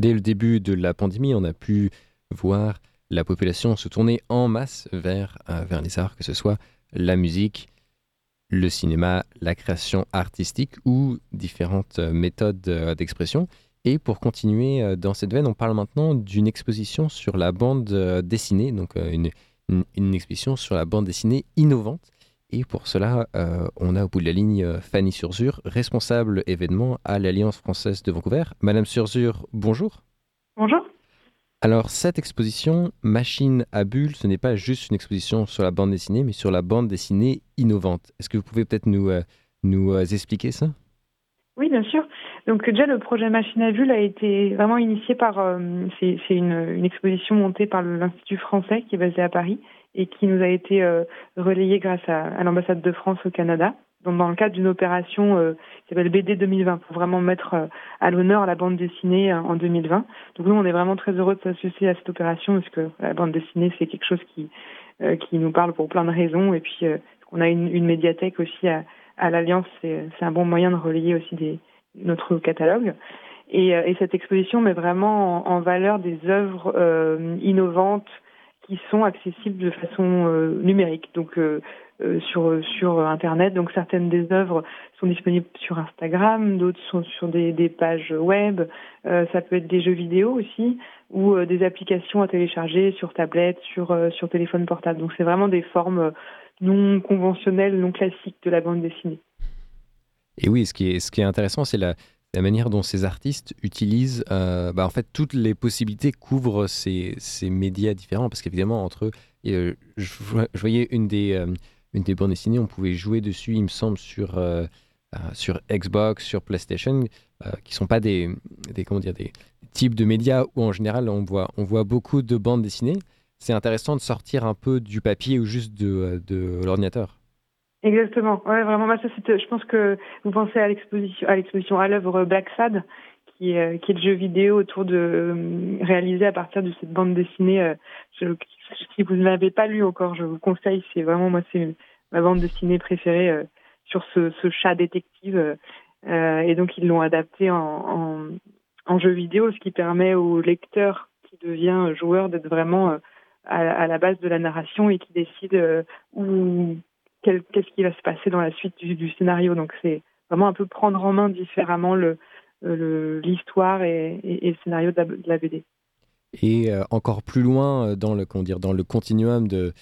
dès le début de la pandémie, on a pu voir la population se tourner en masse vers, vers les arts, que ce soit la musique, le cinéma, la création artistique ou différentes méthodes d'expression. Et pour continuer dans cette veine, on parle maintenant d'une exposition sur la bande dessinée, donc une, une, exposition sur la bande dessinée innovante. Et pour cela, euh, on a au bout de la ligne euh, Fanny Surzur, responsable événement à l'Alliance française de Vancouver. Madame Surzur, bonjour. Bonjour. Alors, cette exposition, Machine à bulles, ce n'est pas juste une exposition sur la bande dessinée, mais sur la bande dessinée innovante. Est-ce que vous pouvez peut-être nous, euh, nous expliquer ça? Oui, bien sûr. Donc déjà, le projet Machine à bulles a été vraiment initié par... c'est une, une, exposition montée par l'Institut français qui est basé à Paris et qui nous a été euh, relayé grâce à, l'ambassade de France au Canada. Donc, dans le cadre d'une opération euh, qui s'appelle BD 2020 pour vraiment mettre euh, à l'honneur la bande dessinée en 2020. Donc nous, on est vraiment très heureux de s'associer à cette opération parce que la bande dessinée, c'est quelque chose qui qui nous parle pour plein de raisons. Et puis, on a une, une, médiathèque aussi à, à l'Alliance, c'est un bon moyen de relayer aussi des, notre catalogue. Et, et cette exposition met vraiment en, en valeur des œuvres innovantes, qui sont accessibles de façon euh, numérique, donc euh, euh, sur sur internet. Donc certaines des œuvres sont disponibles sur Instagram, d'autres sont sur des, des pages web. ça peut être des jeux vidéo aussi ou des applications à télécharger sur tablette, sur sur téléphone portable. Donc c'est vraiment des formes non conventionnelles, non classiques de la bande dessinée. Et oui, ce qui est, ce qui est intéressant, c'est la, la manière dont ces artistes utilisent, euh, bah, en fait, toutes les possibilités couvrent ces, médias différents, parce qu'évidemment, entre eux, euh, je, voyais une des, euh, une des bandes dessinées, on pouvait jouer dessus, il me semble, sur, sur Xbox, sur PlayStation, qui sont pas des, comment dire, des types de médias où, en général, on voit, beaucoup de bandes dessinées. C'est intéressant de sortir un peu du papier ou juste de l'ordinateur. Exactement. Ouais, vraiment. Moi, ça, je pense que vous pensez à l'exposition, à l'exposition à l'œuvre Black Sad, qui est, qui est le jeu vidéo autour de euh, réalisé à partir de cette bande dessinée. Euh, si vous ne l'avez pas lu encore, je vous conseille. C'est vraiment moi, c'est ma bande dessinée préférée euh, sur ce, chat détective. et donc, ils l'ont adapté en, en, en, jeu vidéo, ce qui permet au lecteur qui devient joueur d'être vraiment à, la base de la narration et qui décide où qu'est-ce qui va se passer dans la suite du, scénario. Donc c'est vraiment un peu prendre en main différemment le, l'histoire et, le scénario de la, BD. Et euh, encore plus loin euh, dans le, comment dire, dans le continuum de,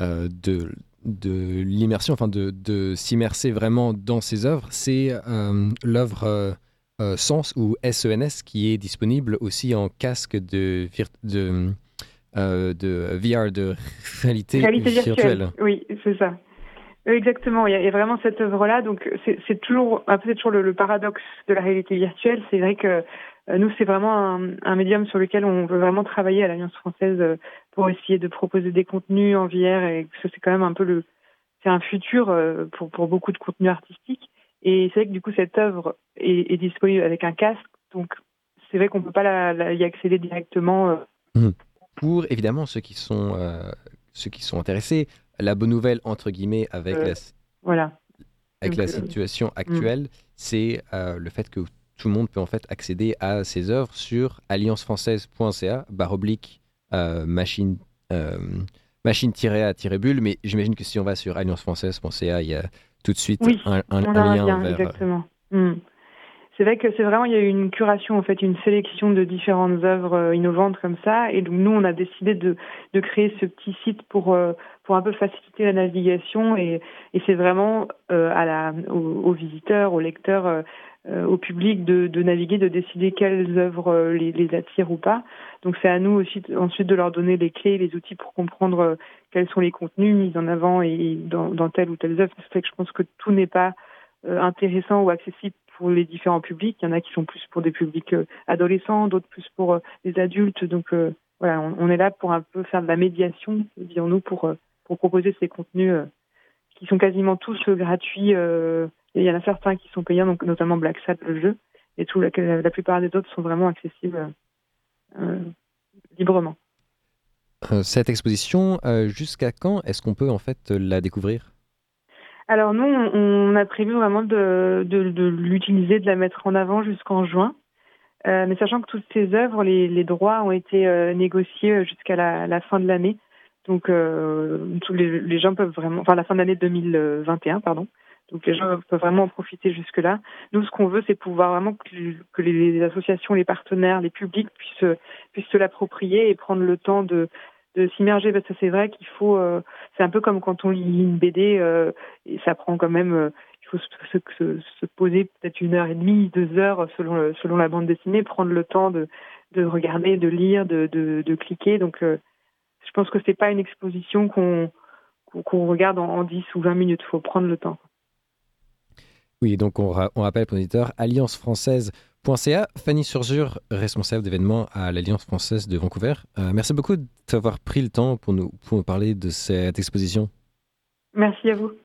euh, de, de l'immersion, enfin de, de s'immerser vraiment dans ses œuvres, c'est l'œuvre Sens ou SENS qui est disponible aussi en casque de, de, de VR, de réalité, réalité virtuelle. Oui, c'est ça. Exactement, il y, a, vraiment cette œuvre-là. Donc c'est toujours, peut-être toujours le, paradoxe de la réalité virtuelle. C'est vrai que euh, nous, c'est vraiment un, médium sur lequel on veut vraiment travailler à l'Alliance française euh, pour essayer de proposer des contenus en VR et que c'est quand même un peu le, c'est un futur euh, pour, pour beaucoup de contenus artistiques. Et c'est vrai que du coup, cette œuvre est, disponible avec un casque. Donc c'est vrai qu'on peut pas y accéder directement. Mmh. Pour évidemment ceux qui sont ceux qui sont intéressés, la bonne nouvelle, entre guillemets, avec euh, la, voilà. avec la euh, situation hmm. actuelle, c'est euh, le fait que tout le monde peut en fait accéder à ces œuvres sur alliancefrançaise.ca, barre oblique, machine, machine-a-bulle. Mais j'imagine que si on va sur alliancefrançaise.ca, il y a tout de suite un, lien vers... Exactement. Hmm c'est vrai que c'est vraiment il y a eu une curation en fait, une sélection de différentes œuvres euh, innovantes comme ça, et donc nous on a décidé de, créer ce petit site pour euh, pour un peu faciliter la navigation et, c'est vraiment euh, aux, visiteurs, aux lecteurs, au public de, naviguer, de décider quelles œuvres les, attirent ou pas. Donc c'est à nous aussi ensuite de leur donner les clés, les outils pour comprendre quels sont les contenus mis en avant et dans, telle ou telle œuvre. C'est que je pense que tout n'est pas intéressant ou accessible pour les différents publics. Il y en a qui sont plus pour des publics euh, adolescents, d'autres plus pour euh, les adultes. Donc euh, voilà, on, est là pour un peu faire de la médiation, disons-nous, pour, proposer ces contenus qui sont quasiment tous gratuits. il y en a certains qui sont payants, donc notamment Black Sat, le jeu, et tout, la plupart des autres sont vraiment accessibles librement. cette exposition, jusqu'à quand est-ce qu'on peut en fait la découvrir? Alors nous, on, a prévu vraiment de, de, de l'utiliser, de la mettre en avant jusqu'en juin. mais sachant que toutes ces œuvres, les, droits ont été négociés jusqu'à la, fin de l'année. Donc, tous les, les, gens peuvent vraiment, enfin la fin de l'année 2021, pardon. Donc les gens peuvent vraiment en profiter jusque-là. Nous, ce qu'on veut, c'est pouvoir vraiment que, les associations, les partenaires, les publics puissent, puissent se l'approprier et prendre le temps de, de s'immerger. Parce que c'est vrai qu'il faut, euh, c'est un peu comme quand on lit une BD, euh, et ça prend quand même, euh, il faut se, se, se poser peut-être une heure et demie, deux heures selon, selon la bande dessinée, prendre le temps de, de regarder, de lire, de, cliquer. Donc, je pense que c'est pas une exposition qu'on qu'on regarde en, en 10 ou 20 minutes. Il faut prendre le temps. Oui, donc on, rappelle pour l'éditeur alliancefrançaise.ca. Fanny Surjure, responsable d'événements à l'Alliance française de Vancouver. Euh, merci beaucoup d'avoir pris le temps pour nous parler de cette exposition. Merci à vous.